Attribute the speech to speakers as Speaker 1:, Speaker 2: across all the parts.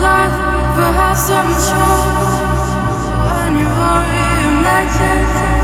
Speaker 1: life have some show when you've already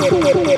Speaker 2: Thank